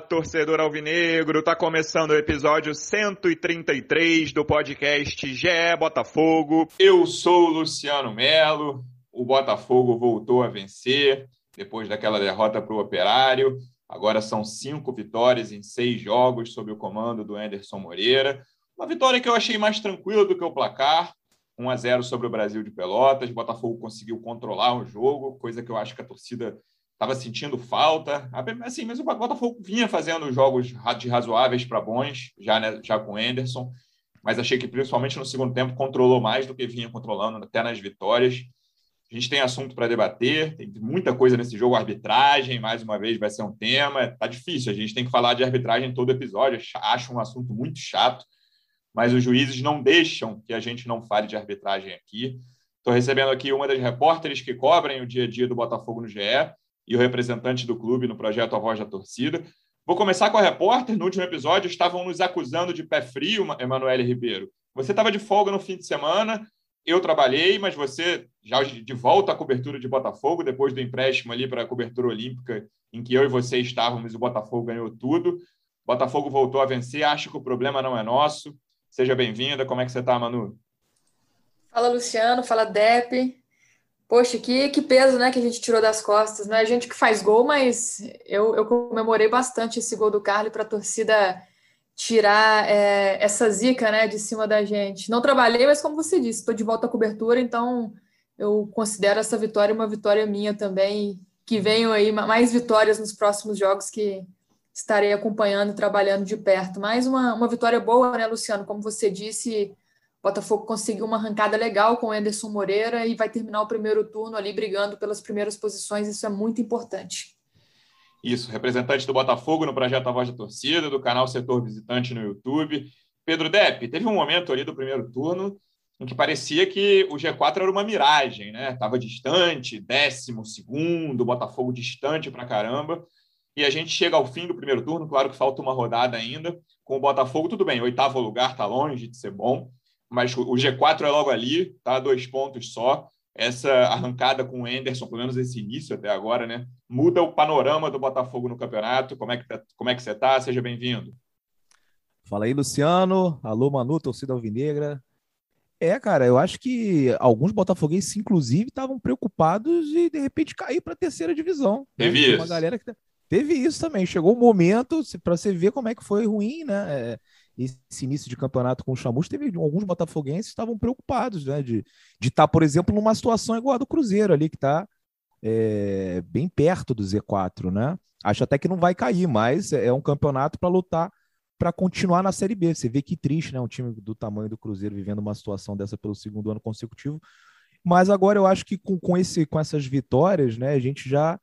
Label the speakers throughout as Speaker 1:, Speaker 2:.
Speaker 1: Torcedor alvinegro, tá começando o episódio 133 do podcast GE Botafogo.
Speaker 2: Eu sou o Luciano Melo, o Botafogo voltou a vencer depois daquela derrota para o Operário. Agora são cinco vitórias em seis jogos sob o comando do Anderson Moreira. Uma vitória que eu achei mais tranquila do que o placar. 1 a 0 sobre o Brasil de Pelotas. O Botafogo conseguiu controlar o jogo, coisa que eu acho que a torcida estava sentindo falta. Assim, mas o Botafogo vinha fazendo jogos de razoáveis para bons, já, né, já com o Anderson, mas achei que principalmente no segundo tempo controlou mais do que vinha controlando até nas vitórias. A gente tem assunto para debater, tem muita coisa nesse jogo, arbitragem, mais uma vez vai ser um tema. Tá difícil, a gente tem que falar de arbitragem todo episódio, acho um assunto muito chato, mas os juízes não deixam que a gente não fale de arbitragem aqui. Estou recebendo aqui uma das repórteres que cobrem o dia a dia do Botafogo no GE, e o representante do clube no projeto A Voz da Torcida. Vou começar com a repórter. No último episódio, estavam nos acusando de pé frio, Emanuele Ribeiro. Você estava de folga no fim de semana, eu trabalhei, mas você já de volta à cobertura de Botafogo, depois do empréstimo ali para a cobertura olímpica, em que eu e você estávamos, o Botafogo ganhou tudo. Botafogo voltou a vencer, acho que o problema não é nosso. Seja bem-vinda. Como é que você está, Manu?
Speaker 3: Fala, Luciano. Fala, Depe. Poxa, que, que peso, né, que a gente tirou das costas, né? A gente que faz gol, mas eu, eu comemorei bastante esse gol do Carly para a torcida tirar é, essa zica, né, de cima da gente. Não trabalhei, mas como você disse, estou de volta à cobertura, então eu considero essa vitória uma vitória minha também. Que venham aí mais vitórias nos próximos jogos que estarei acompanhando e trabalhando de perto. Mais uma, uma vitória boa, né, Luciano? Como você disse, Botafogo conseguiu uma arrancada legal com o Anderson Moreira e vai terminar o primeiro turno ali brigando pelas primeiras posições. Isso é muito importante.
Speaker 2: Isso, representante do Botafogo no projeto A Voz da Torcida, do canal Setor Visitante no YouTube. Pedro Depp, teve um momento ali do primeiro turno em que parecia que o G4 era uma miragem, né? Estava distante, décimo segundo, Botafogo distante para caramba. E a gente chega ao fim do primeiro turno, claro que falta uma rodada ainda, com o Botafogo, tudo bem, oitavo lugar está longe de ser bom, mas o G4 é logo ali, tá? Dois pontos só. Essa arrancada com o Enderson, pelo menos esse início até agora, né? Muda o panorama do Botafogo no campeonato. Como é que, tá, como é que você está? Seja bem-vindo.
Speaker 4: Fala aí, Luciano. Alô, Manu, torcida alvinegra. É, cara, eu acho que alguns botafoguenses, inclusive, estavam preocupados de, de repente, cair para a terceira divisão.
Speaker 2: Né? Teve né? isso.
Speaker 4: Uma galera que tá, Teve isso também. Chegou o um momento para você ver como é que foi ruim, né? É, esse início de campeonato com o Chamus, teve alguns botafoguenses estavam preocupados, né? De estar, tá, por exemplo, numa situação igual a do Cruzeiro ali, que está é, bem perto do Z4, né? Acho até que não vai cair, mas é, é um campeonato para lutar para continuar na Série B. Você vê que triste, né? Um time do tamanho do Cruzeiro vivendo uma situação dessa pelo segundo ano consecutivo. Mas agora eu acho que com, com, esse, com essas vitórias, né, a gente já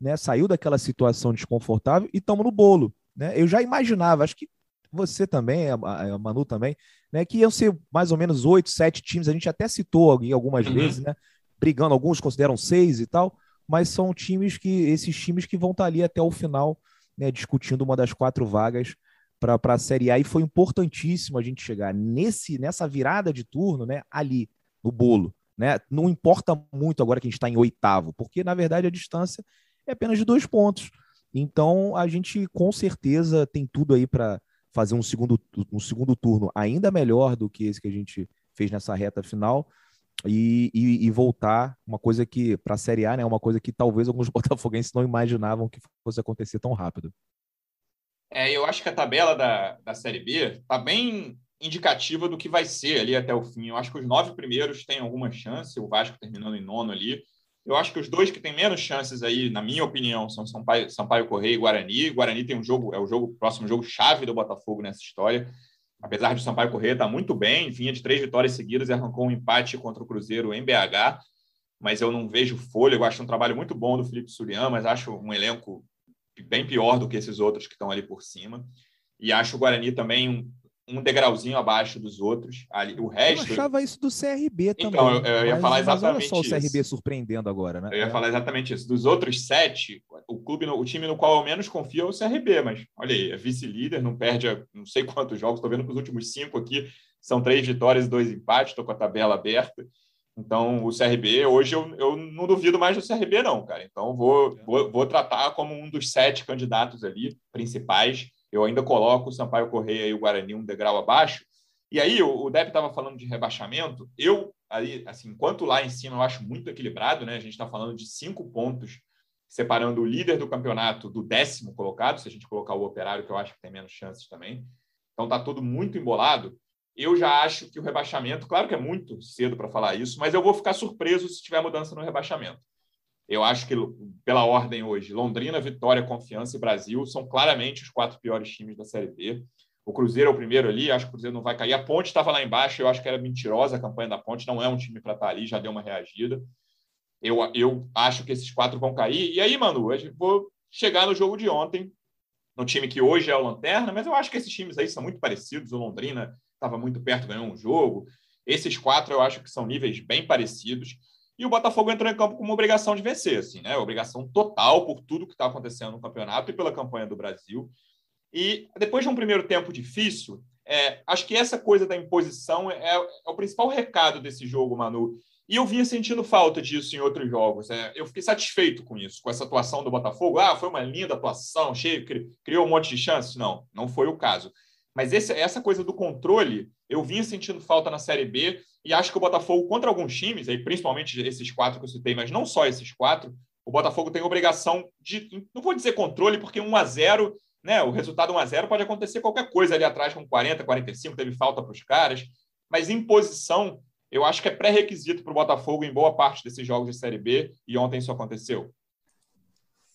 Speaker 4: né, saiu daquela situação desconfortável e estamos no bolo. Né? Eu já imaginava, acho que você também, a, a Manu também, né, que iam ser mais ou menos oito, sete times, a gente até citou algumas uhum. vezes, né, brigando, alguns consideram seis e tal, mas são times que, esses times que vão estar ali até o final, né, discutindo uma das quatro vagas para a Série A, e foi importantíssimo a gente chegar nesse, nessa virada de turno, né, ali, no bolo, né, não importa muito agora que a gente está em oitavo, porque na verdade a distância é apenas de dois pontos, então a gente com certeza tem tudo aí para fazer um segundo, um segundo turno ainda melhor do que esse que a gente fez nessa reta final e, e, e voltar uma coisa que para a Série A, né, uma coisa que talvez alguns botafoguenses não imaginavam que fosse acontecer tão rápido.
Speaker 2: É, eu acho que a tabela da, da Série B está bem indicativa do que vai ser ali até o fim. Eu acho que os nove primeiros têm alguma chance, o Vasco terminando em nono ali. Eu acho que os dois que têm menos chances aí, na minha opinião, são Sampaio, Sampaio Correia e Guarani. Guarani tem um jogo, é o jogo próximo jogo chave do Botafogo nessa história. Apesar de Sampaio Correia estar tá muito bem, vinha de três vitórias seguidas e arrancou um empate contra o Cruzeiro em BH, mas eu não vejo folha. Eu acho um trabalho muito bom do Felipe Surian, mas acho um elenco bem pior do que esses outros que estão ali por cima. E acho o Guarani também um, um degrauzinho abaixo dos outros. Ali, o resto.
Speaker 4: Eu achava isso do CRB também.
Speaker 2: Então, eu, eu ia mas, falar exatamente
Speaker 4: mas olha só o CRB surpreendendo agora, né?
Speaker 2: Eu ia é. falar exatamente isso. Dos outros sete, o clube, o time no qual eu menos confio é o CRB, mas olha aí, é vice-líder, não perde a, não sei quantos jogos. Estou vendo que os últimos cinco aqui são três vitórias e dois empates. Estou com a tabela aberta. Então, o CRB, hoje eu, eu não duvido mais do CRB, não, cara. Então, vou, vou, vou tratar como um dos sete candidatos ali, principais. Eu ainda coloco o Sampaio Correia e o Guarani um degrau abaixo. E aí, o, Depp estava falando de rebaixamento. Eu, ali, assim, enquanto lá em cima eu acho muito equilibrado, né? A gente está falando de cinco pontos separando o líder do campeonato do décimo colocado, se a gente colocar o operário, que eu acho que tem menos chances também. Então está tudo muito embolado. Eu já acho que o rebaixamento, claro que é muito cedo para falar isso, mas eu vou ficar surpreso se tiver mudança no rebaixamento. Eu acho que, pela ordem hoje, Londrina, Vitória, Confiança e Brasil são claramente os quatro piores times da Série B. O Cruzeiro é o primeiro ali, acho que o Cruzeiro não vai cair. A Ponte estava lá embaixo, eu acho que era mentirosa a campanha da Ponte, não é um time para estar tá ali, já deu uma reagida. Eu, eu acho que esses quatro vão cair. E aí, Manu, eu vou chegar no jogo de ontem, no time que hoje é o Lanterna, mas eu acho que esses times aí são muito parecidos. O Londrina estava muito perto, ganhou um jogo. Esses quatro eu acho que são níveis bem parecidos. E o Botafogo entrou em campo com uma obrigação de vencer, assim, né? Obrigação total por tudo que está acontecendo no campeonato e pela campanha do Brasil. E depois de um primeiro tempo difícil, é, acho que essa coisa da imposição é, é, o principal recado desse jogo, Manu. E eu vinha sentindo falta disso em outros jogos. É, eu fiquei satisfeito com isso, com essa atuação do Botafogo. Ah, foi uma linda atuação, cheio, criou um monte de chances. Não, não foi o caso. Mas esse, essa coisa do controle, eu vinha sentindo falta na Série B e acho que o Botafogo, contra alguns times, aí, principalmente esses quatro que eu citei, mas não só esses quatro, o Botafogo tem obrigação de, não vou dizer controle, porque 1 a 0 né, o resultado 1 a 0 pode acontecer qualquer coisa ali atrás com 40, 45, teve falta para os caras, mas em posição eu acho que é pré-requisito para o Botafogo em boa parte desses jogos de Série B, e ontem isso aconteceu.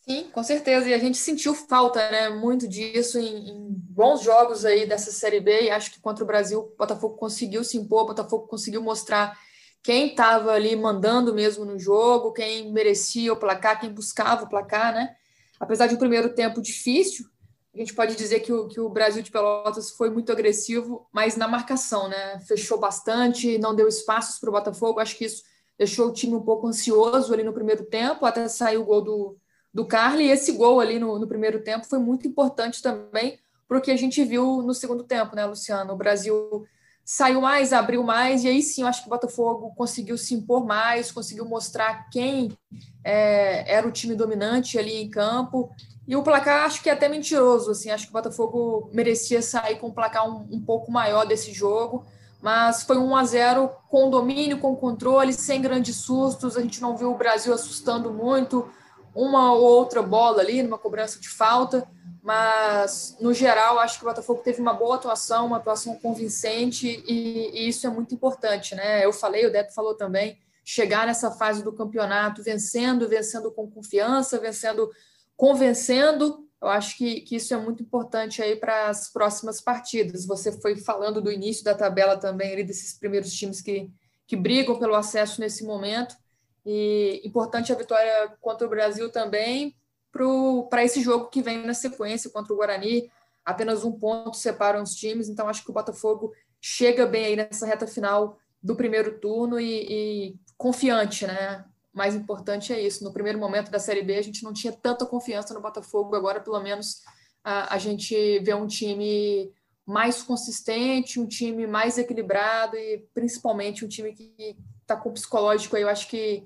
Speaker 3: Sim, com certeza. E a gente sentiu falta, né? Muito disso em, em, bons jogos aí dessa Série B. E acho que contra o Brasil, o Botafogo conseguiu se impor, o Botafogo conseguiu mostrar quem estava ali mandando mesmo no jogo, quem merecia o placar, quem buscava o placar, né? Apesar de um primeiro tempo difícil, a gente pode dizer que o, que o Brasil de Pelotas foi muito agressivo, mas na marcação, né? Fechou bastante, não deu espaços para o Botafogo. Acho que isso deixou o time um pouco ansioso ali no primeiro tempo, até sair o gol do, do Carly. E esse gol ali no, no primeiro tempo foi muito importante também para o que a gente viu no segundo tempo, né, Luciano? O Brasil saiu mais, abriu mais, e aí sim eu acho que o Botafogo conseguiu se impor mais, conseguiu mostrar quem é, era o time dominante ali em campo e o placar acho que é até mentiroso, assim, acho que o Botafogo merecia sair com um placar um, um pouco maior desse jogo, mas foi um a 0 com domínio, com controle, sem grandes sustos, a gente não viu o Brasil assustando muito, uma ou outra bola ali, numa cobrança de falta, mas no geral acho que o Botafogo teve uma boa atuação, uma atuação convincente e, e isso é muito importante, né? Eu falei, o Depp falou também, chegar nessa fase do campeonato vencendo, vencendo com confiança, vencendo convencendo. Eu acho que, que isso é muito importante aí para as próximas partidas. Você foi falando do início da tabela também, ali, desses primeiros times que, que brigam pelo acesso nesse momento. E importante a vitória contra o Brasil também para esse jogo que vem na sequência contra o Guarani. Apenas um ponto separa os times, então acho que o Botafogo chega bem aí nessa reta final do primeiro turno e, e confiante, né? mais importante é isso. No primeiro momento da Série B, a gente não tinha tanta confiança no Botafogo, agora, pelo menos, a, a gente vê um time mais consistente, um time mais equilibrado e, principalmente, um time que está com o psicológico aí, eu acho que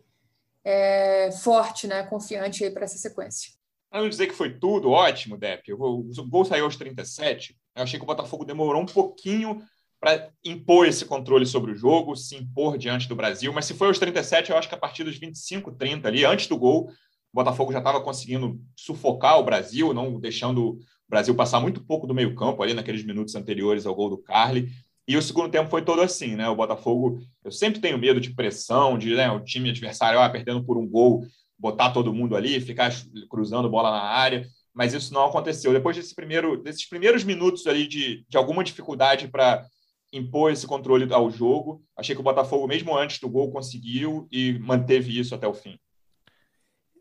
Speaker 3: é, forte, né? confiante para essa sequência.
Speaker 2: Para não dizer que foi tudo ótimo, Depp, o gol saiu aos 37, eu achei que o Botafogo demorou um pouquinho para impor esse controle sobre o jogo, se impor diante do Brasil. Mas se foi aos 37, eu acho que a partir dos 25, 30 ali, antes do gol, o Botafogo já estava conseguindo sufocar o Brasil, não deixando o Brasil passar muito pouco do meio-campo ali naqueles minutos anteriores ao gol do Carly. E o segundo tempo foi todo assim, né? O Botafogo, eu sempre tenho medo de pressão, de né, o time adversário ah, perdendo por um gol, botar todo mundo ali, ficar cruzando bola na área mas isso não aconteceu. Depois desse primeiro, desses primeiros minutos ali de, de alguma dificuldade para impor esse controle ao jogo. Achei que o Botafogo, mesmo antes do gol, conseguiu e manteve isso até o fim.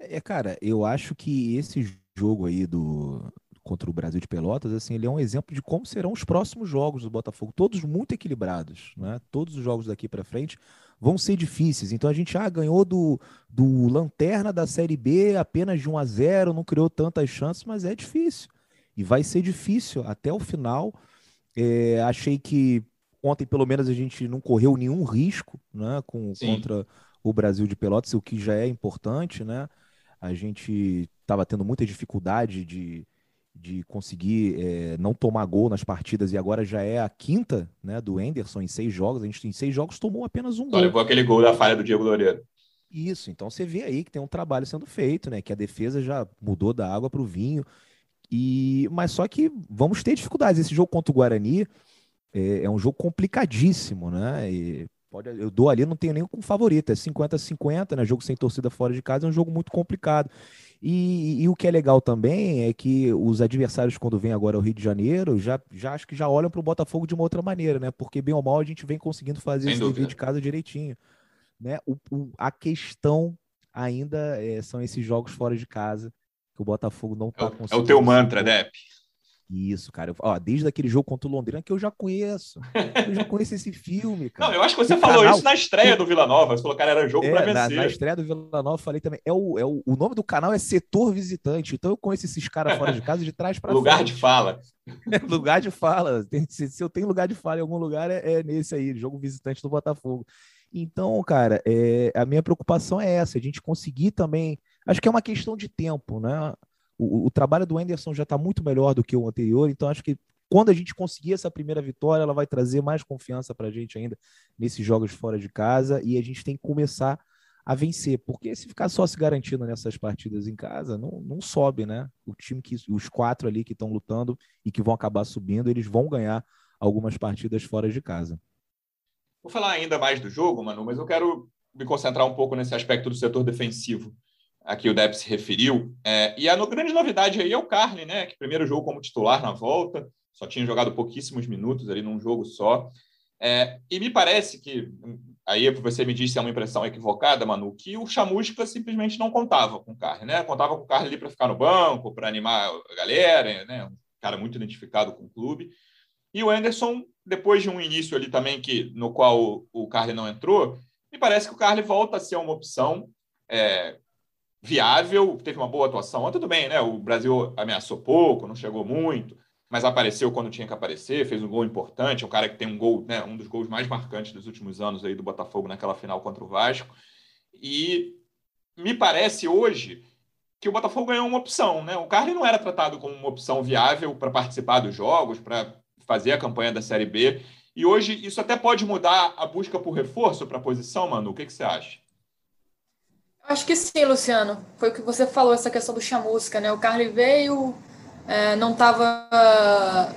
Speaker 4: É, cara, eu acho que esse jogo aí do contra o Brasil de Pelotas, assim, ele é um exemplo de como serão os próximos jogos do Botafogo, todos muito equilibrados, né? Todos os jogos daqui para frente vão ser difíceis. Então a gente ah, ganhou do, do Lanterna da Série B apenas de 1 a 0, não criou tantas chances, mas é difícil. E vai ser difícil até o final. É, achei que ontem pelo menos a gente não correu nenhum risco, né, com, contra o Brasil de Pelotas, o que já é importante, né? A gente estava tendo muita dificuldade de, de conseguir é, não tomar gol nas partidas e agora já é a quinta, né, do Enderson em seis jogos. A gente em seis jogos tomou apenas um gol.
Speaker 2: levou aquele gol da falha do Diego Loureiro.
Speaker 4: Isso, então você vê aí que tem um trabalho sendo feito, né? Que a defesa já mudou da água para o vinho. E mas só que vamos ter dificuldades. Esse jogo contra o Guarani é, é um jogo complicadíssimo, né? E pode, eu dou ali, não tenho nem com favorito, é 50-50, né? Jogo sem torcida fora de casa é um jogo muito complicado. E, e, o que é legal também é que os adversários, quando vêm agora ao Rio de Janeiro, já, já acho que já olham para o Botafogo de uma outra maneira, né? Porque bem ou mal a gente vem conseguindo fazer esse dever de casa direitinho. Né? O, o, a questão ainda é, são esses jogos fora de casa que o Botafogo não está
Speaker 2: é conseguindo. É o teu mantra, Depp.
Speaker 4: Isso, cara. Ó, desde aquele jogo contra o Londrina que eu já conheço. Eu já conheço esse filme, cara.
Speaker 2: Não, eu acho que você o falou canal... isso na estreia do Vila Nova. Você falou, cara, era jogo é, para vencer.
Speaker 4: Na, na, estreia do Vila Nova eu falei também. É o, é o, o nome do canal é Setor Visitante. Então eu conheço esses caras fora de casa de trás para
Speaker 2: Lugar frente. de fala.
Speaker 4: lugar de fala. Se, se, eu tenho lugar de fala em algum lugar, é, é nesse aí, jogo visitante do Botafogo. Então, cara, é, a minha preocupação é essa, a gente conseguir também. Acho que é uma questão de tempo, né? O, o trabalho do Anderson já está muito melhor do que o anterior, então acho que quando a gente conseguir essa primeira vitória, ela vai trazer mais confiança para a gente ainda nesses jogos fora de casa e a gente tem que começar a vencer, porque se ficar só se garantindo nessas partidas em casa, não, não sobe, né? O time que os quatro ali que estão lutando e que vão acabar subindo, eles vão ganhar algumas partidas fora de casa.
Speaker 2: Vou falar ainda mais do jogo, Manu, mas eu quero me concentrar um pouco nesse aspecto do setor defensivo a que o Depp se referiu. É, e a grande novidade aí é o Carly, né? Que primeiro jogo como titular na volta, só tinha jogado pouquíssimos minutos ali num jogo só. É, e me parece que, aí você me disse se é uma impressão equivocada, Manu, que o Chamusca simplesmente não contava com o Carly, né? Contava com o Carly ali para ficar no banco, para animar a galera, né? Um cara muito identificado com o clube. E o Anderson, depois de um início ali também que no qual o Carly não entrou, me parece que o Carly volta a ser uma opção é, viável, teve uma boa atuação. tudo bem, né? O Brasil ameaçou pouco, não chegou muito, mas apareceu quando tinha que aparecer, fez um gol importante, é um cara que tem um gol, né, um dos gols mais marcantes dos últimos anos aí do Botafogo naquela final contra o Vasco. E me parece hoje que o Botafogo ganhou uma opção, né? O Carly não era tratado como uma opção viável para participar dos jogos, para fazer a campanha da Série B. E hoje isso até pode mudar a busca por reforço para a posição, Manu. O que, que você acha?
Speaker 3: Acho que sim, Luciano. Foi o que você falou, essa questão do chamusca, né? O Carly veio, é, não estava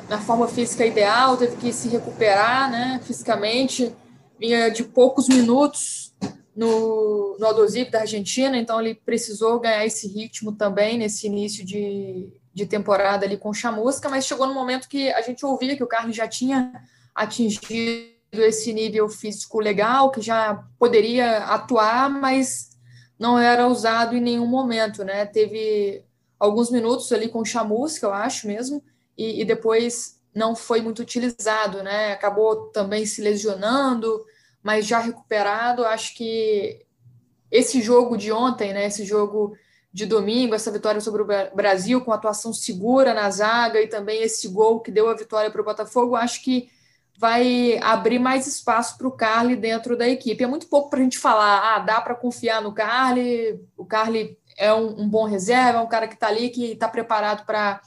Speaker 3: na forma física ideal, teve que se recuperar, né? Fisicamente, vinha de poucos minutos no, no Aldosivo da Argentina, então ele precisou ganhar esse ritmo também nesse início de, de temporada ali com chamusca, mas chegou no momento que a gente ouvia que o Carlos já tinha atingido esse nível físico legal, que já poderia atuar, mas não era usado em nenhum momento, né? Teve alguns minutos ali com chamusca, eu acho mesmo, e, e depois não foi muito utilizado, né? Acabou também se lesionando, mas já recuperado. Acho que esse jogo de ontem, né? Esse jogo de domingo, essa vitória sobre o Brasil, com atuação segura na zaga e também esse gol que deu a vitória para o Botafogo, acho que vai abrir mais espaço para o Carly dentro da equipe. É muito pouco para a gente falar, ah, dá para confiar no Carly, o Carly é um, um bom reserva, é um cara que está ali, que está preparado para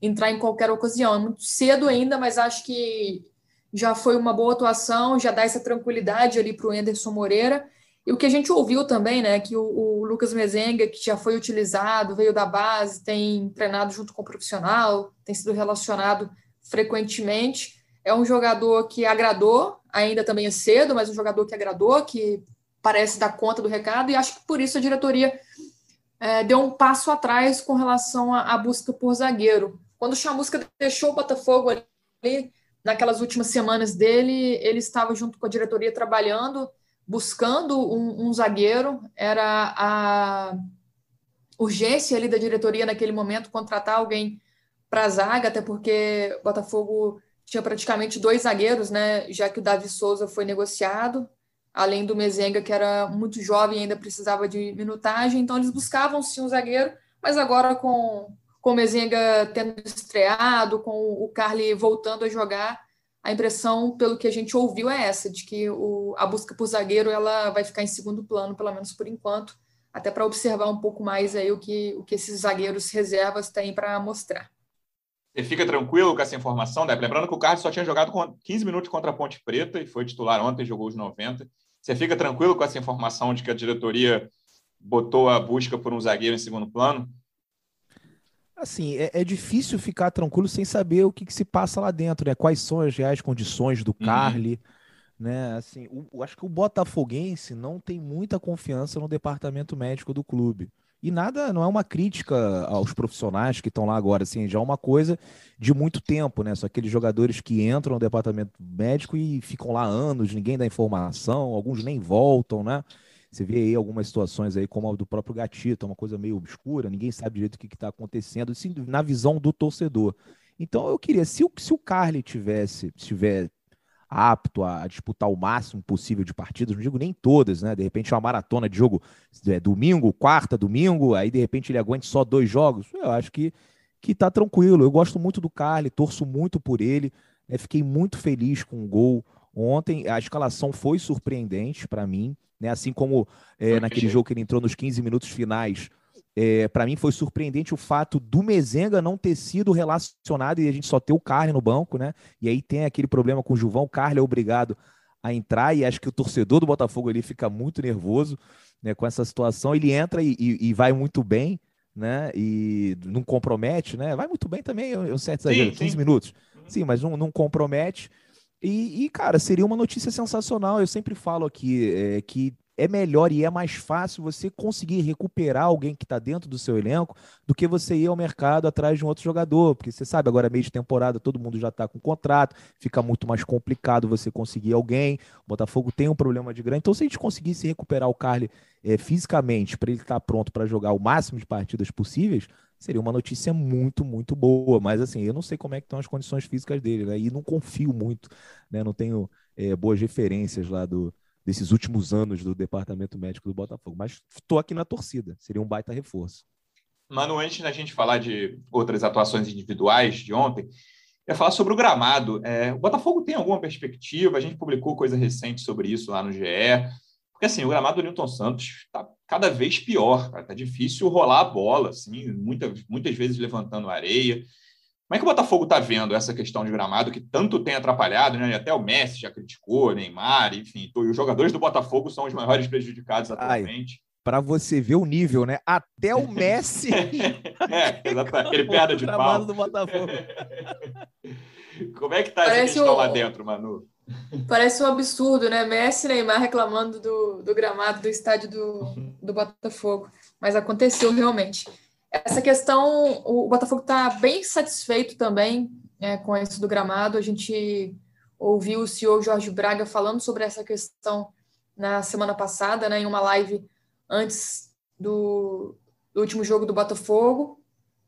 Speaker 3: entrar em qualquer ocasião. É muito cedo ainda, mas acho que já foi uma boa atuação, já dá essa tranquilidade ali para o Anderson Moreira. E o que a gente ouviu também, né, que o, o, Lucas Mezenga, que já foi utilizado, veio da base, tem treinado junto com o profissional, tem sido relacionado frequentemente, é um jogador que agradou, ainda também é cedo, mas um jogador que agradou, que parece dar conta do recado, e acho que por isso a diretoria é, deu um passo atrás com relação à, busca por zagueiro. Quando o Chamusca deixou o Botafogo ali, naquelas últimas semanas dele, ele estava junto com a diretoria trabalhando, buscando um, um zagueiro, era a urgência ali da diretoria naquele momento contratar alguém para a zaga, até porque o Botafogo tinha praticamente dois zagueiros, né? Já que o Davi Souza foi negociado, além do Mezenga, que era muito jovem e ainda precisava de minutagem, então eles buscavam sim um zagueiro, mas agora com, com o Mezenga tendo estreado, com o Carly voltando a jogar, a impressão, pelo que a gente ouviu, é essa, de que o, a busca por zagueiro ela vai ficar em segundo plano, pelo menos por enquanto, até para observar um pouco mais aí o que, o que esses zagueiros reservas têm para mostrar.
Speaker 2: Você fica tranquilo com essa informação, né? Lembrando que o Carlos só tinha jogado 15 minutos contra a Ponte Preta e foi titular ontem, jogou os 90. Você fica tranquilo com essa informação de que a diretoria botou a busca por um zagueiro em segundo plano?
Speaker 4: Assim, é, é difícil ficar tranquilo sem saber o que, que, se passa lá dentro, né? Quais são as reais condições do uhum. Carly, né? Assim, o, acho que o Botafoguense não tem muita confiança no departamento médico do clube. E nada, não é uma crítica aos profissionais que estão lá agora, assim, já é uma coisa de muito tempo, né? São aqueles jogadores que entram no departamento médico e ficam lá anos, ninguém dá informação, alguns nem voltam, né? Você vê aí algumas situações aí, como a do próprio Gatito, uma coisa meio obscura, ninguém sabe direito o que está acontecendo, assim, na visão do torcedor. Então eu queria, se o, se o Carly tivesse, estiver apto a, disputar o máximo possível de partidas, não digo nem todas, né? De repente uma maratona de jogo é, domingo, quarta, domingo, aí de repente ele aguente só dois jogos, eu acho que, que tá tranquilo. Eu gosto muito do Carly, torço muito por ele, né? fiquei muito feliz com o gol ontem. A escalação foi surpreendente para mim, né? Assim como é, naquele jogo que ele entrou nos 15 minutos finais, é, para mim foi surpreendente o fato do Mezenga não ter sido relacionado e a gente só ter o Carly no banco, né? E aí tem aquele problema com o Juvão, o Carly é obrigado a entrar e acho que o torcedor do Botafogo ali fica muito nervoso né, com essa situação. Ele entra e, e, e vai muito bem, né? E não compromete, né? Vai muito bem também, eu, eu certo exagero, sim, 15 sim. minutos. Sim, mas não, não compromete. E, e, cara, seria uma notícia sensacional. Eu sempre falo aqui é, que é melhor e é mais fácil você conseguir recuperar alguém que está dentro do seu elenco do que você ir ao mercado atrás de um outro jogador, porque você sabe, agora meio de temporada todo mundo já está com contrato, fica muito mais complicado você conseguir alguém. O Botafogo tem um problema de grande, então se a gente conseguisse recuperar o Carly é, fisicamente para ele estar tá pronto para jogar o máximo de partidas possíveis, seria uma notícia muito, muito boa. Mas assim, eu não sei como é que estão as condições físicas dele, né? E não confio muito, né? Não tenho é, boas referências lá do desses últimos anos do departamento médico do Botafogo. Mas estou aqui na torcida, seria um baita reforço.
Speaker 2: Mano, antes da gente falar de outras atuações individuais de ontem, eu ia falar sobre o gramado. É, o Botafogo tem alguma perspectiva? A gente publicou coisa recente sobre isso lá no GE. Porque assim, o gramado do Newton Santos está cada vez pior. Está difícil rolar a bola, assim, muitas, muitas vezes levantando areia. Como é que o Botafogo está vendo essa questão de gramado que tanto tem atrapalhado, né? Até o Messi já criticou, Neymar, enfim, os jogadores do Botafogo são os maiores prejudicados atualmente.
Speaker 4: Para você ver o nível, né? Até o Messi.
Speaker 2: é, exatamente. Aquele perda de pau.
Speaker 4: do Botafogo.
Speaker 2: Como é que tá Parece essa questão o... lá dentro, Manu?
Speaker 3: Parece um absurdo, né? Messi e Neymar reclamando do, do gramado do estádio do, do Botafogo. Mas aconteceu realmente. Essa questão, o Botafogo está bem satisfeito também né, com isso do gramado. A gente ouviu o senhor Jorge Braga falando sobre essa questão na semana passada, né, em uma live antes do, do último jogo do Botafogo,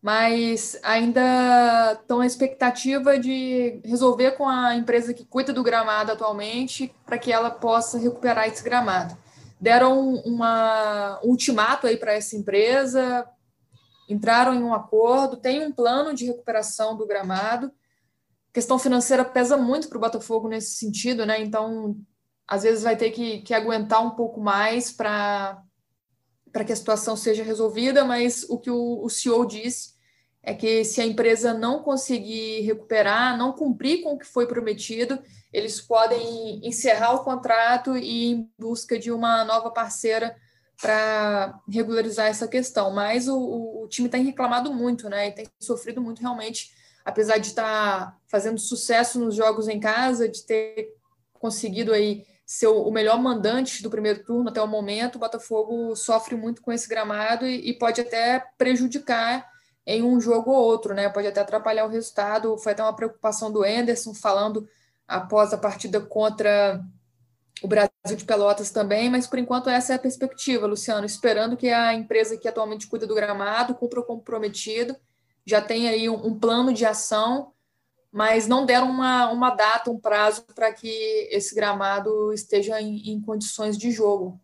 Speaker 3: mas ainda estão na expectativa de resolver com a empresa que cuida do gramado atualmente para que ela possa recuperar esse gramado. Deram uma, um ultimato aí para essa empresa, entraram em um acordo, tem um plano de recuperação do gramado. A questão financeira pesa muito para o Botafogo nesse sentido, né? Então, às vezes vai ter que, que aguentar um pouco mais para que a situação seja resolvida, mas o que o, o CEO disse é que se a empresa não conseguir recuperar, não cumprir com o que foi prometido, eles podem encerrar o contrato e ir em busca de uma nova parceira para regularizar essa questão. Mas o, o time tem reclamado muito, né? E tem sofrido muito realmente, apesar de estar tá fazendo sucesso nos jogos em casa, de ter conseguido aí ser o melhor mandante do primeiro turno até o momento, o Botafogo sofre muito com esse gramado e, e pode até prejudicar em um jogo ou outro, né? Pode até atrapalhar o resultado. Foi até uma preocupação do Enderson falando após a partida contra o Brasil de Pelotas também, mas por enquanto essa é a perspectiva, Luciano, esperando que a empresa que atualmente cuida do gramado cumpra o comprometido, já tem aí um, um plano de ação, mas não deram uma, uma data, um prazo para que esse gramado esteja em, em, condições de jogo.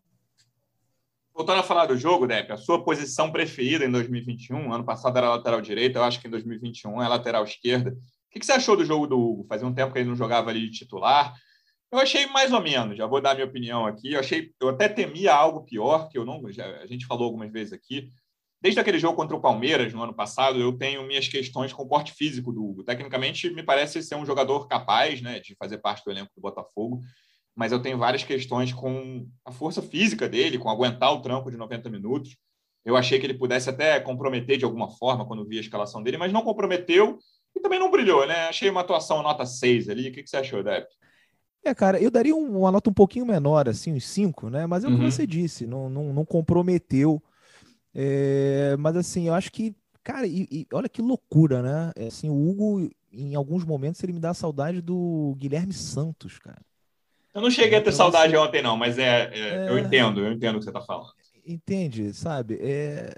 Speaker 2: Voltando a falar do jogo, Depp, a sua posição preferida em 2021, ano passado era lateral direita, eu acho que em 2021 é lateral esquerda. O que você achou do jogo do Hugo? Fazia um tempo que ele não jogava ali de titular. Eu achei mais ou menos, já vou dar minha opinião aqui. Eu achei, eu até temia algo pior, que eu não, já, a gente falou algumas vezes aqui. Desde aquele jogo contra o Palmeiras no ano passado, eu tenho minhas questões com o porte físico do Hugo. Tecnicamente, me parece ser um jogador capaz, né, de fazer parte do elenco do Botafogo, mas eu tenho várias questões com a força física dele, com aguentar o tranco de 90 minutos. Eu achei que ele pudesse até comprometer de alguma forma quando vi a escalação dele, mas não comprometeu e também não brilhou, né? Achei uma atuação nota 6 ali. O que, que você achou, Depp?
Speaker 4: É, cara, eu daria uma nota um pouquinho menor, assim, uns 5, né? Mas é o que uhum. você disse, não, não, não comprometeu. É, mas assim, eu acho que, cara, e, e, olha que loucura, né? É, assim, o Hugo, em alguns momentos, ele me dá saudade do Guilherme Santos, cara.
Speaker 2: Eu não cheguei a ter então, saudade assim, ontem, não, mas é, é, eu é. entendo, eu entendo o que você está falando.
Speaker 4: Entende, sabe? É,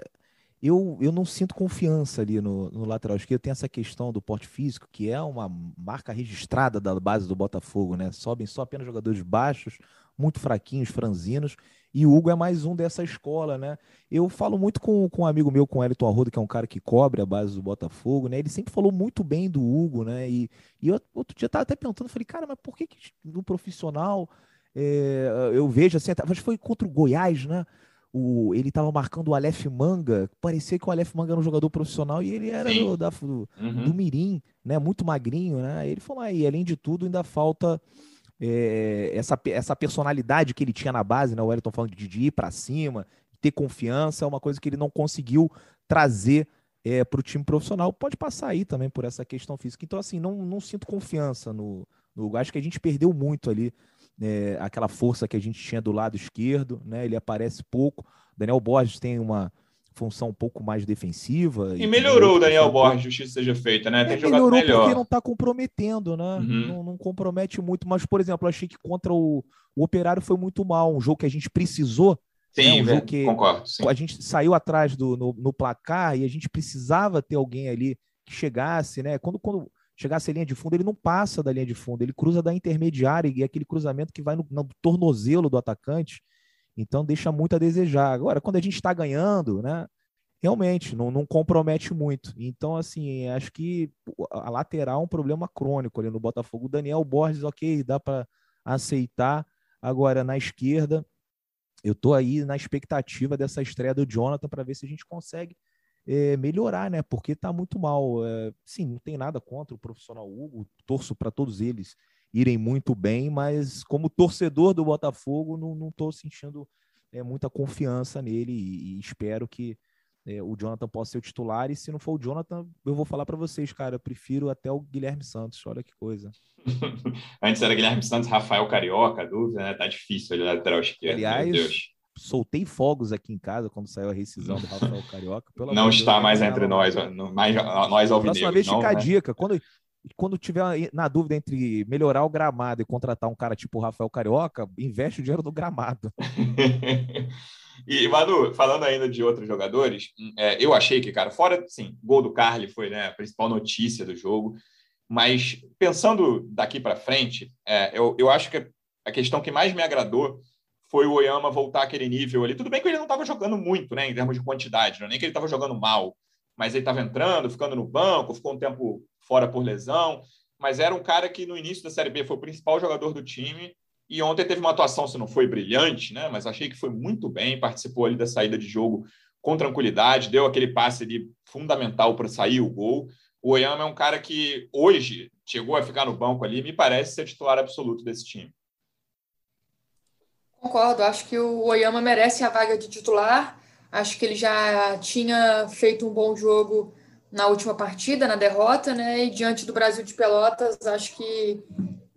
Speaker 4: eu, eu não sinto confiança ali no, no lateral esquerdo. Tem essa questão do porte físico, que é uma marca registrada da base do Botafogo, né? Sobem só apenas jogadores baixos, muito fraquinhos, franzinos. E o Hugo é mais um dessa escola, né? Eu falo muito com, com um amigo meu, com o Elton Arruda, que é um cara que cobre a base do Botafogo, né? Ele sempre falou muito bem do Hugo, né? E, e eu, outro dia eu tava até perguntando, falei, cara, mas por que, que no profissional é, eu vejo assim, acho que foi contra o Goiás, né? O, ele estava marcando o Aleph Manga, parecia que o Aleph Manga era um jogador profissional e ele era do, da, do, uhum. do, Mirim, né? Muito magrinho, né? Ele falou, aí, além de tudo, ainda falta é, essa, essa personalidade que ele tinha na base, né? O Wellington falando de, de ir para cima, ter confiança, é uma coisa que ele não conseguiu trazer é, para o time profissional. Pode passar aí também por essa questão física. Então, assim, não, não sinto confiança no, no. Acho que a gente perdeu muito ali é, aquela força que a gente tinha do lado esquerdo, né? Ele aparece pouco. Daniel Borges tem uma função um pouco mais defensiva.
Speaker 2: E, e melhorou o Daniel Borges, justiça seja feita, né? Tem é, melhorou melhor. porque
Speaker 4: não está comprometendo, né? Uhum. Não, não, compromete muito. Mas, por exemplo, eu achei que contra o, o Operário foi muito mal. Um jogo que a gente precisou.
Speaker 2: Sim,
Speaker 4: né? um
Speaker 2: jogo que concordo. Sim.
Speaker 4: A gente saiu atrás do, no, no placar e a gente precisava ter alguém ali que chegasse, né? Quando, quando chegasse a linha de fundo, ele não passa da linha de fundo, ele cruza da intermediária e é aquele cruzamento que vai no, no tornozelo do atacante, então deixa muito a desejar. Agora, quando a gente está ganhando, né, realmente não, não, compromete muito. Então, assim, acho que a lateral é um problema crônico ali no Botafogo. O Daniel Borges, ok, dá para aceitar. Agora, na esquerda, eu tô aí na expectativa dessa estreia do Jonathan para ver se a gente consegue é, melhorar, né? Porque tá muito mal. É, sim, não tem nada contra o profissional Hugo, torço para todos eles irem muito bem, mas como torcedor do Botafogo, não estou sentindo é, muita confiança nele e, e espero que é, o Jonathan possa ser o titular. E se não for o Jonathan, eu vou falar para vocês, cara, eu prefiro até o Guilherme Santos. Olha que coisa.
Speaker 2: Antes era Guilherme Santos, Rafael Carioca, dúvida, né? Tá difícil ali lateral esquerdo.
Speaker 4: Aliás, soltei fogos aqui em casa quando saiu a rescisão do Rafael Carioca.
Speaker 2: não está mais entre nós, mais, nós alvinegros.
Speaker 4: Próxima vez fica a né? dica. Quando, quando tiver na dúvida entre melhorar o gramado e contratar um cara tipo o Rafael Carioca, investe o dinheiro no gramado.
Speaker 2: e, Manu, falando ainda de outros jogadores, é, eu achei que, cara, fora, sim, gol do Carly foi né, a principal notícia do jogo, mas pensando daqui para frente, é, eu, eu acho que a questão que mais me agradou foi o Oyama voltar àquele nível ali. Tudo bem que ele não estava jogando muito, né, em termos de quantidade, não é nem que ele estava jogando mal, mas ele estava entrando, ficando no banco, ficou um tempo fora por lesão, mas era um cara que no início da Série B foi o principal jogador do time e ontem teve uma atuação, se não foi brilhante, né, mas achei que foi muito bem, participou ali da saída de jogo com tranquilidade, deu aquele passe ali fundamental para sair o gol. O Oyama é um cara que hoje chegou a ficar no banco ali, me parece ser titular absoluto desse time.
Speaker 3: Concordo, acho que o Oyama merece a vaga de titular. Acho que ele já tinha feito um bom jogo na última partida, na derrota, né? E diante do Brasil de Pelotas, acho que,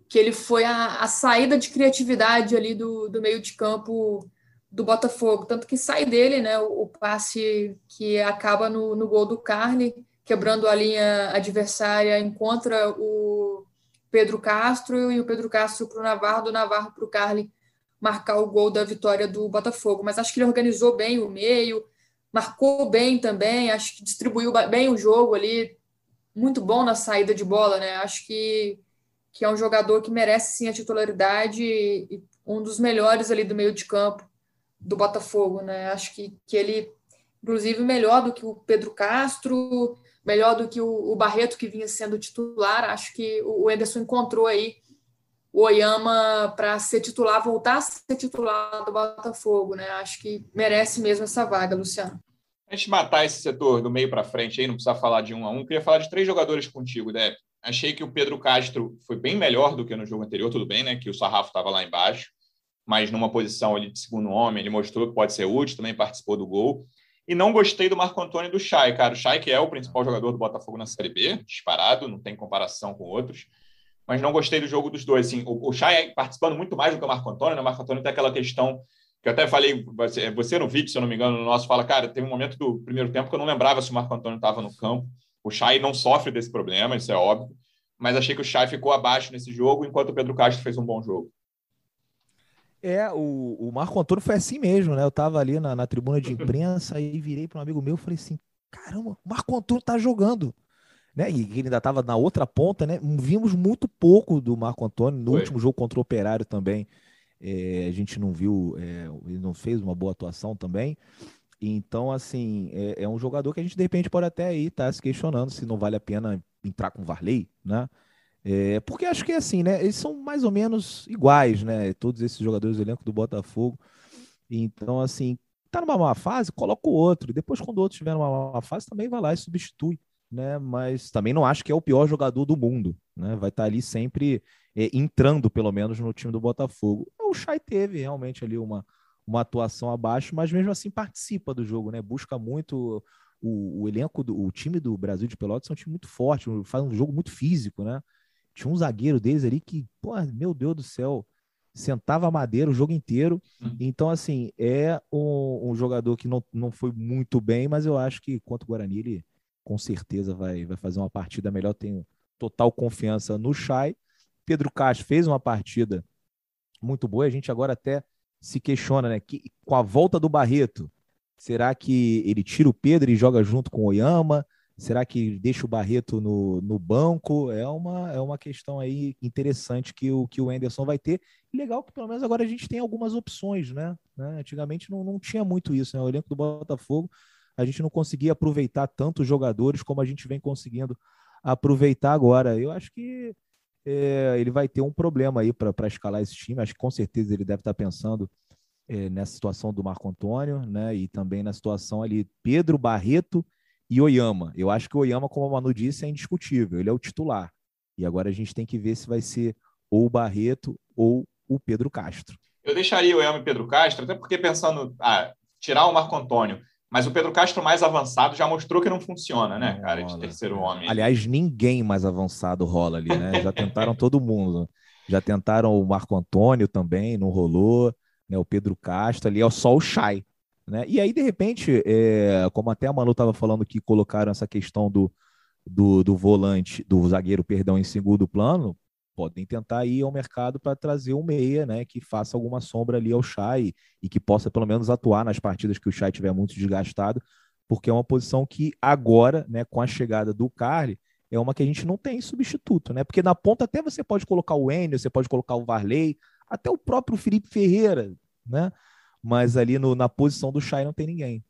Speaker 3: que ele foi a, a saída de criatividade ali do, do meio de campo do Botafogo. Tanto que sai dele, né? O, o passe que acaba no, no gol do Carne, quebrando a linha adversária, encontra o Pedro Castro e o Pedro Castro para o Navarro, do Navarro para o Carly marcar o gol da vitória do Botafogo, mas acho que ele organizou bem o meio, marcou bem também, acho que distribuiu bem o jogo ali, muito bom na saída de bola, né? Acho que, que é um jogador que merece sim a titularidade e um dos melhores ali do meio de campo do Botafogo, né? Acho que, que ele, inclusive, melhor do que o Pedro Castro, melhor do que o, o Barreto, que vinha sendo titular. Acho que o Ederson encontrou aí o Oyama para ser titular, voltar a ser titular do Botafogo, né? Acho que merece mesmo essa vaga, Luciano.
Speaker 2: A gente matar esse setor do meio para frente aí, não precisa falar de um a um, queria falar de três jogadores contigo, Deb. Achei que o Pedro Castro foi bem melhor do que no jogo anterior, tudo bem, né? Que o Sarrafo estava lá embaixo, mas numa posição ali de segundo homem, ele mostrou que pode ser útil, também participou do gol. E não gostei do Marco Antônio e do Chay, cara. O Chay, que é o principal jogador do Botafogo na Série B, disparado, não tem comparação com outros. Mas não gostei do jogo dos dois. Assim, o, o Chay participando muito mais do que o Marco Antônio, né? O Marco Antônio tem aquela questão que eu até falei, você, você no vídeo, se eu não me engano, no nosso, fala, cara, teve um momento do primeiro tempo que eu não lembrava se o Marco Antônio estava no campo. O Chay não sofre desse problema, isso é óbvio mas achei que o Chay ficou abaixo nesse jogo, enquanto o Pedro Castro fez um bom jogo.
Speaker 4: É, o, o Marco Antônio foi assim mesmo, né? Eu tava ali na, na tribuna de imprensa e virei para um amigo meu e falei assim: caramba, o Marco Antônio tá jogando. Né? E ele ainda estava na outra ponta, né? Vimos muito pouco do Marco Antônio no foi. último jogo contra o Operário também. É, a gente não viu, é, ele não fez uma boa atuação também. Então, assim, é, é, um jogador que a gente de repente pode até aí estar tá se questionando se não vale a pena entrar com o Varley, né? É, porque acho que é assim, né? Eles são mais ou menos iguais, né? Todos esses jogadores do elenco do Botafogo. Então, assim, tá numa má fase, coloca o outro. Depois, quando o outro estiver numa má fase, também vai lá e substitui, né? Mas também não acho que é o pior jogador do mundo, né? Vai estar tá ali sempre é, entrando, pelo menos, no time do Botafogo. O Chay teve realmente ali uma, uma atuação abaixo, mas mesmo assim participa do jogo, né? Busca muito o, o elenco, do, o time do Brasil de Pelotas é um time muito forte, faz um jogo muito físico, né? Tinha um zagueiro deles ali que, pô, meu Deus do céu, sentava a madeira o jogo inteiro. Então, assim, é um, um, jogador que não, não foi muito bem, mas eu acho que quanto o Guarani, ele com certeza vai, vai fazer uma partida melhor. Tenho total confiança no Chay. Pedro Castro fez uma partida muito boa. A gente agora até se questiona, né? Que, com a volta do Barreto, Será que ele tira o Pedro e joga junto com o Oyama? Será que deixa o Barreto no, no banco? É uma, é uma questão aí interessante que o, que o Anderson vai ter. legal que pelo menos agora a gente tem algumas opções, né? né? Antigamente não, não tinha muito isso, né? O elenco do Botafogo, a gente não conseguia aproveitar tantos jogadores como a gente vem conseguindo aproveitar agora. Eu acho que é, ele vai ter um problema aí para escalar esse time. Acho que com certeza ele deve estar pensando é, nessa situação do Marco Antônio, né? E também na situação ali Pedro Barreto e Oyama. Eu acho que o Oyama, como a Manu disse, é indiscutível, ele é o titular. E agora a gente tem que ver se vai ser ou o Barreto ou o Pedro Castro.
Speaker 2: Eu deixaria o Oyama e o Pedro Castro, até porque pensando, ah, tirar o Marco Antônio, mas o Pedro Castro mais avançado já mostrou que não funciona, né, cara, de terceiro homem.
Speaker 4: Aliás, ninguém mais avançado rola ali, né? Já tentaram todo mundo. Já tentaram o Marco Antônio também, não rolou né, o Pedro Castro ali, é só o Chay. Né? E aí, de repente, é, como até a Manu estava falando que colocaram essa questão do, do, do, volante, do zagueiro, perdão, em segundo plano, podem tentar ir ao mercado para trazer um meia, né, que faça alguma sombra ali ao Chay e que possa pelo menos atuar nas partidas que o Chay tiver muito desgastado, porque é uma posição que agora, né, com a chegada do Carly, é uma que a gente não tem substituto, né? Porque na ponta até você pode colocar o Enio, você pode colocar o Varley, até o próprio Felipe Ferreira, né? Mas ali no, na posição do Chay não tem ninguém.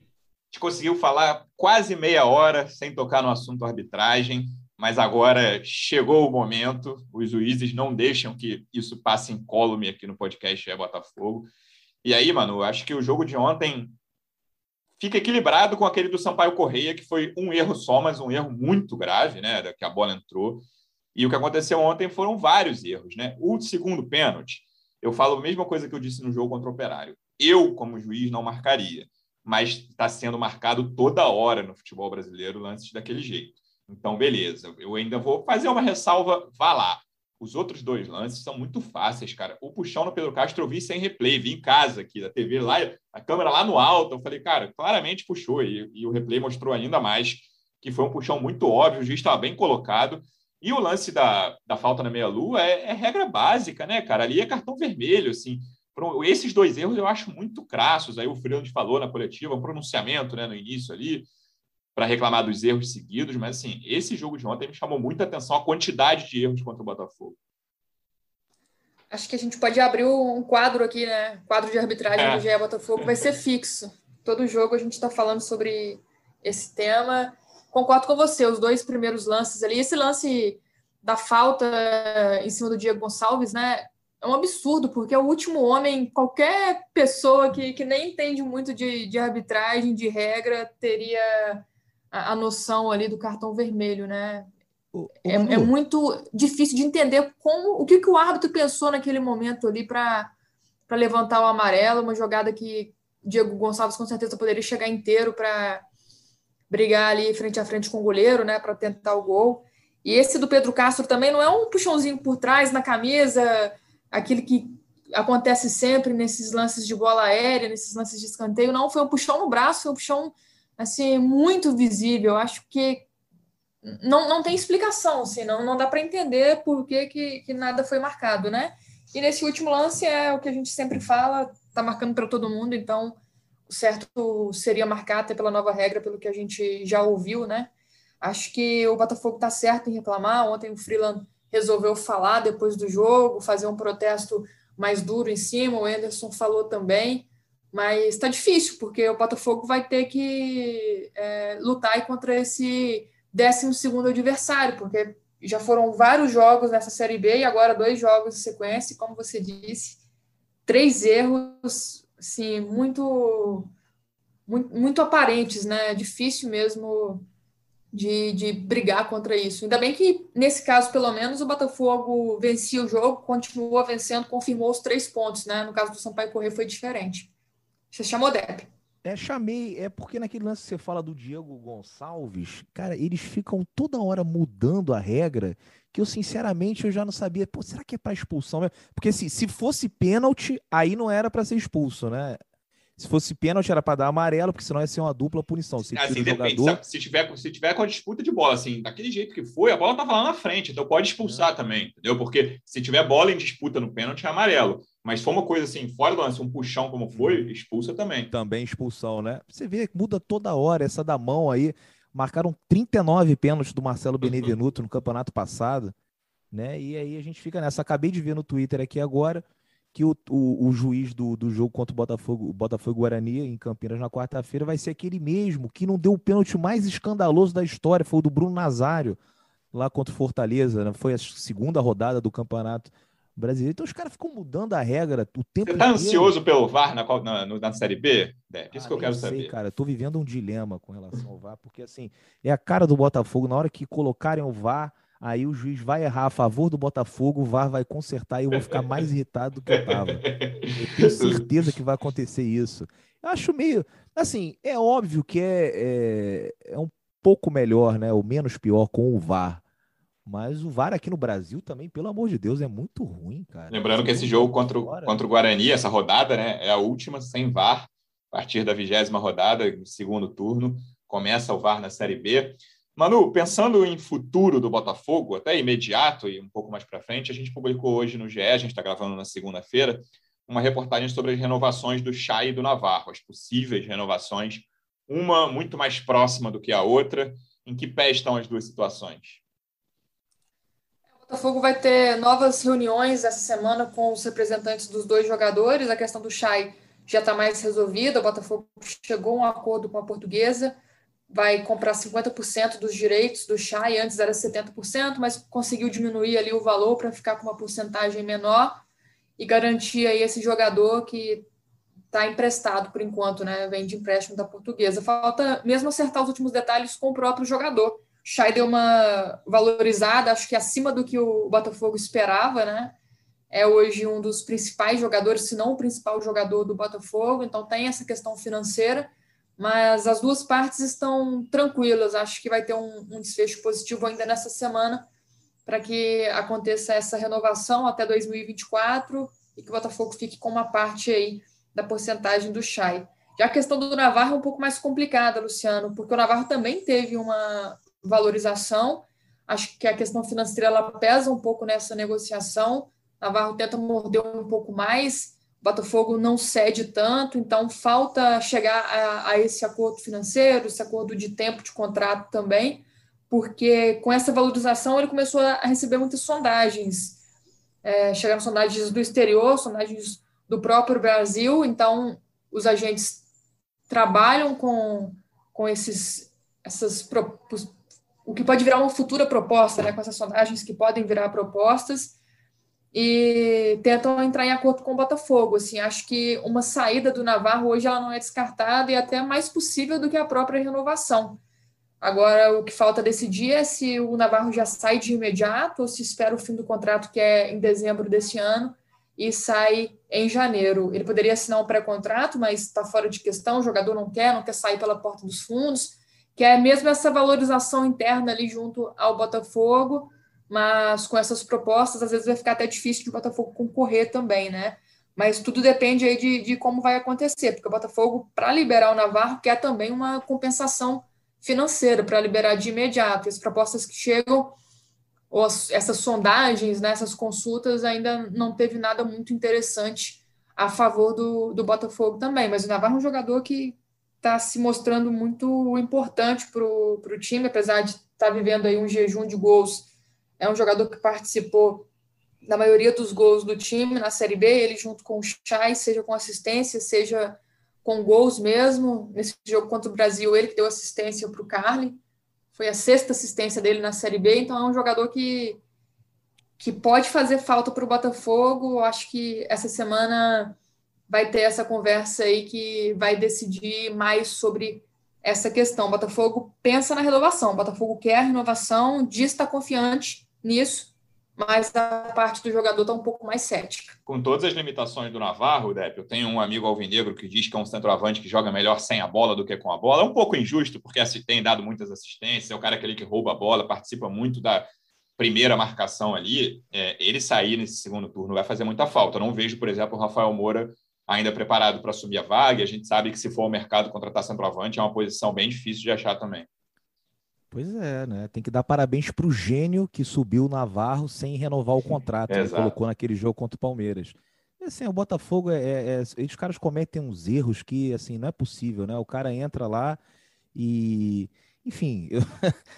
Speaker 2: A gente conseguiu falar quase meia hora sem tocar no assunto arbitragem, mas agora chegou o momento. Os juízes não deixam que isso passe incólume aqui no podcast é Botafogo. E aí, mano, acho que o jogo de ontem fica equilibrado com aquele do Sampaio Correia, que foi um erro só, mas um erro muito grave, né? Que a bola entrou. E o que aconteceu ontem foram vários erros, né? O segundo pênalti, eu falo a mesma coisa que eu disse no jogo contra o Operário. Eu, como juiz, não marcaria, mas está sendo marcado toda hora no futebol brasileiro lances daquele jeito. Então, beleza. Eu ainda vou fazer uma ressalva, vá lá. Os outros dois lances são muito fáceis, cara. O puxão no Pedro Castro eu vi sem replay, vi em casa aqui, da TV lá, a câmera lá no alto. Eu falei, cara, claramente puxou. E, e o replay mostrou ainda mais que foi um puxão muito óbvio, o juiz estava bem colocado. E o lance da, da falta na meia-lua é, é, regra básica, né, cara? Ali é cartão vermelho, assim. Esses dois erros eu acho muito crassos. Aí o Fernando falou na coletiva, um pronunciamento né, no início ali, para reclamar dos erros seguidos, mas assim, esse jogo de ontem me chamou muita atenção a quantidade de erros contra o Botafogo.
Speaker 3: Acho que a gente pode abrir um quadro aqui, né? Quadro de arbitragem é. do GE Botafogo vai ser fixo. Todo jogo a gente está falando sobre esse tema. concordo com você, os dois primeiros lances ali, esse lance da falta em cima do Diego Gonçalves, né? É um absurdo, porque é o último homem, qualquer pessoa que, que nem entende muito de, de arbitragem, de regra, teria a, a noção ali do cartão vermelho, né? O, o é, é, muito difícil de entender como o que, que o árbitro pensou naquele momento ali para levantar o amarelo, uma jogada que Diego Gonçalves com certeza poderia chegar inteiro para brigar ali frente a frente com o goleiro, né, para tentar o gol. E esse do Pedro Castro também não é um puxãozinho por trás na camisa, aquele que acontece sempre nesses lances de bola aérea, nesses lances de escanteio, não, foi um puxão no braço, foi um puxão assim muito visível. Acho que não, não tem explicação, assim, não, não dá para entender por que, que, que nada foi marcado, né? E nesse último lance é o que a gente sempre fala, tá marcando para todo mundo, então o certo seria marcar até pela nova regra, pelo que a gente já ouviu, né? Acho que o Botafogo está certo em reclamar. Ontem o Freeland resolveu falar depois do jogo, fazer um protesto mais duro em cima. O Anderson falou também, mas está difícil porque o Botafogo vai ter que é, lutar contra esse 12 segundo adversário, porque já foram vários jogos nessa Série B e agora dois jogos em sequência. Como você disse, três erros, assim, muito, muito, muito aparentes, né? É difícil mesmo de, de brigar contra isso. Ainda bem que, nesse caso, pelo menos, o Botafogo vencia o jogo, continuou vencendo, confirmou os três pontos, né? No caso do Sampaio Correr foi diferente. Você chamou Depp.
Speaker 4: É, chamei, é porque naquele lance que você fala do Diego Gonçalves, cara, eles ficam toda hora mudando a regra, que eu sinceramente eu já não sabia, pô, será que é para expulsão mesmo? Porque assim, se fosse pênalti, aí não era para ser expulso, né? Se fosse pênalti, era para dar amarelo, porque senão ia ser uma dupla punição. Se,
Speaker 2: assim, depende, jogador... se, tiver, se tiver com a disputa de bola, assim, daquele jeito que foi, a bola tava lá na frente, então pode expulsar é. também, entendeu? Porque se tiver bola em disputa no pênalti, é amarelo. Mas se for uma coisa assim, fora do lance, um puxão como foi, uhum. expulsa também.
Speaker 4: Também expulsão, né? Você vê que muda toda hora essa da mão aí. Marcaram 39 pênaltis do Marcelo Benevenuto no campeonato passado, né? E aí a gente fica nessa. Acabei de ver no Twitter aqui agora que o, o, o, juiz do, do jogo contra o Botafogo, o Botafogo Guarani em Campinas na quarta-feira vai ser aquele mesmo que não deu o pênalti mais escandaloso da história, foi o do Bruno Nazário lá contra o Fortaleza, né? foi a segunda rodada do Campeonato Brasileiro. Então os caras ficam mudando a regra o tempo
Speaker 2: Você tá ansioso pelo VAR na, na, na Série B? É, isso ah, que eu quero
Speaker 4: sei,
Speaker 2: saber.
Speaker 4: cara, eu tô vivendo um dilema com relação ao VAR, porque assim, é a cara do Botafogo, na hora que colocarem o VAR, Aí o juiz vai errar a favor do Botafogo, o VAR vai consertar e eu vou ficar mais irritado do que eu tava. Eu tenho certeza que vai acontecer isso. Eu acho meio. Assim, é óbvio que é, é, é um pouco melhor, né? Ou menos pior com o VAR. Mas o VAR aqui no Brasil também, pelo amor de Deus, é muito ruim, cara.
Speaker 2: Lembrando que esse jogo contra o, contra o Guarani, essa rodada, né? É a última sem VAR, a partir da vigésima rodada, segundo turno. Começa o VAR na Série B. Manu, pensando em futuro do Botafogo, até imediato e um pouco mais para frente, a gente publicou hoje no GE, a gente está gravando na segunda-feira, uma reportagem sobre as renovações do Chay e do Navarro, as possíveis renovações, uma muito mais próxima do que a outra. Em que pé estão as duas situações?
Speaker 3: O Botafogo vai ter novas reuniões essa semana com os representantes dos dois jogadores. A questão do Chay já está mais resolvida. O Botafogo chegou a um acordo com a portuguesa vai comprar 50% dos direitos do chá, e antes era 70%, mas conseguiu diminuir ali o valor para ficar com uma porcentagem menor e garantir aí esse jogador que está emprestado por enquanto, né? Vem de empréstimo da portuguesa. Falta mesmo acertar os últimos detalhes com o próprio jogador. Chay deu uma valorizada, acho que acima do que o Botafogo esperava, né? É hoje um dos principais jogadores, se não o principal jogador do Botafogo, então tem essa questão financeira mas as duas partes estão tranquilas. Acho que vai ter um, um desfecho positivo ainda nessa semana para que aconteça essa renovação até 2024 e que o Botafogo fique com uma parte aí da porcentagem do Chay. Já a questão do Navarro é um pouco mais complicada, Luciano, porque o Navarro também teve uma valorização. Acho que a questão financeira ela pesa um pouco nessa negociação. Navarro tenta morder um pouco mais, Botafogo não cede tanto, então falta chegar a, a, esse acordo financeiro, esse acordo de tempo de contrato também, porque com essa valorização ele começou a receber muitas sondagens. É, chegaram sondagens do exterior, sondagens do próprio Brasil, então os agentes trabalham com, com esses essas o que pode virar uma futura proposta, né, com essas sondagens que podem virar propostas e tentam entrar em acordo com o Botafogo. Assim, acho que uma saída do Navarro hoje ela não é descartada e até mais possível do que a própria renovação. Agora, o que falta decidir é se o Navarro já sai de imediato ou se espera o fim do contrato, que é em dezembro desse ano, e sai em janeiro. Ele poderia assinar um pré-contrato, mas está fora de questão, o jogador não quer, não quer sair pela porta dos fundos, quer mesmo essa valorização interna ali junto ao Botafogo, mas com essas propostas, às vezes vai ficar até difícil de o Botafogo concorrer também, né? Mas tudo depende aí de, de como vai acontecer, porque o Botafogo, para liberar o Navarro, quer também uma compensação financeira para liberar de imediato. As propostas que chegam ou essas sondagens, né, essas consultas, ainda não teve nada muito interessante a favor do, do Botafogo também. Mas o Navarro é um jogador que está se mostrando muito importante para o time, apesar de estar tá vivendo aí um jejum de gols. É um jogador que participou da maioria dos gols do time na Série B, ele junto com o Chay, seja com assistência, seja com gols mesmo. Nesse jogo contra o Brasil, ele que deu assistência para o Carly. Foi a sexta assistência dele na Série B, então é um jogador que, que pode fazer falta para o Botafogo. Acho que essa semana vai ter essa conversa aí que vai decidir mais sobre essa questão. O Botafogo pensa na renovação, o Botafogo quer renovação, diz estar confiante nisso, mas a parte do jogador está um pouco mais cética.
Speaker 2: Com todas as limitações do Navarro, Depp, eu tenho um amigo alvinegro que diz que é um centroavante que joga melhor sem a bola do que com a bola. É um pouco injusto, porque tem dado muitas assistências, é o cara aquele que rouba a bola, participa muito da primeira marcação ali. É, ele sair nesse segundo turno vai fazer muita falta. Eu não vejo, por exemplo, o Rafael Moura ainda preparado para assumir a vaga. A gente sabe que se for ao mercado contratar centroavante é uma posição bem difícil de achar também.
Speaker 4: Pois é, né? Tem que dar parabéns para o gênio que subiu o Navarro sem renovar o contrato. Ele colocou naquele jogo contra o Palmeiras. E, assim, o Botafogo, é, é, é, os caras cometem uns erros que, assim, não é possível, né? O cara entra lá e... Enfim, eu,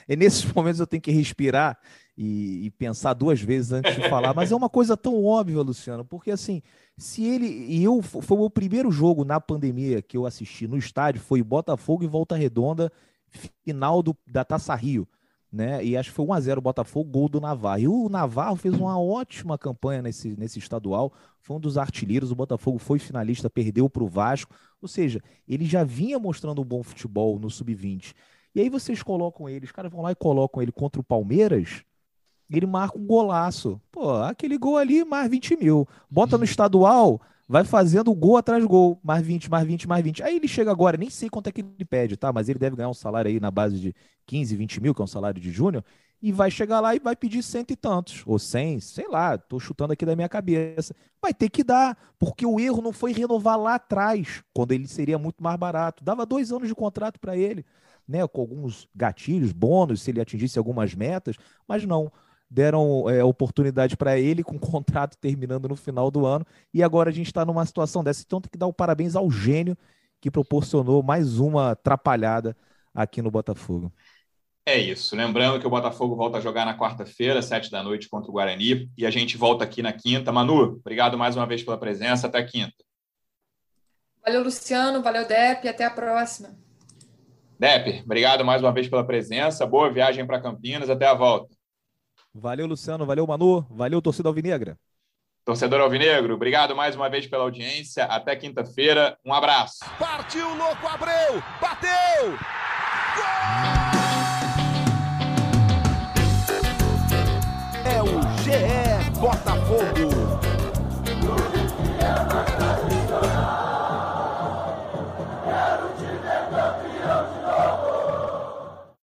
Speaker 4: é nesses momentos eu tenho que respirar e, e, pensar duas vezes antes de falar, mas é uma coisa tão óbvia, Luciano, porque assim, se ele. E eu foi o primeiro jogo na pandemia que eu assisti no estádio, foi Botafogo e Volta Redonda final do, da Taça Rio. Né? E acho que foi 1x0 o Botafogo, gol do Navarro. E o Navarro fez uma ótima campanha nesse, nesse estadual, foi um dos artilheiros. O Botafogo foi finalista, perdeu para o Vasco. Ou seja, ele já vinha mostrando um bom futebol no sub-20. E aí vocês colocam ele, os caras vão lá e colocam ele contra o Palmeiras, ele marca um golaço. Pô, aquele gol ali, mais 20 mil. Bota no estadual, vai fazendo gol atrás gol, mais 20, mais 20, mais 20. Aí ele chega agora, nem sei quanto é que ele pede, tá? Mas ele deve ganhar um salário aí na base de 15, 20 mil, que é um salário de júnior, e vai chegar lá e vai pedir cento e tantos, ou cem, sei lá, tô chutando aqui da minha cabeça. Vai ter que dar, porque o erro não foi renovar lá atrás, quando ele seria muito mais barato. Dava dois anos de contrato para ele, né? Com alguns gatilhos, bônus, se ele atingisse algumas metas, mas não deram é, oportunidade para ele com o contrato terminando no final do ano. E agora a gente está numa situação dessa. Então tem que dar o parabéns ao gênio que proporcionou mais uma atrapalhada aqui no Botafogo.
Speaker 2: É isso. Lembrando que o Botafogo volta a jogar na quarta-feira, sete da noite, contra o Guarani. E a gente volta aqui na quinta. Manu, obrigado mais uma vez pela presença. Até quinta.
Speaker 3: Valeu, Luciano. Valeu, Dep. Até a próxima.
Speaker 2: Dep, obrigado mais uma vez pela presença. Boa viagem para Campinas. Até a volta.
Speaker 4: Valeu, Luciano. Valeu, Manu. Valeu, torcedor Alvinegra.
Speaker 2: Torcedor Alvinegro, obrigado mais uma vez pela audiência. Até quinta-feira. Um abraço.
Speaker 5: Partiu, louco, Abreu! Bateu! Gol! É o GE Botafogo.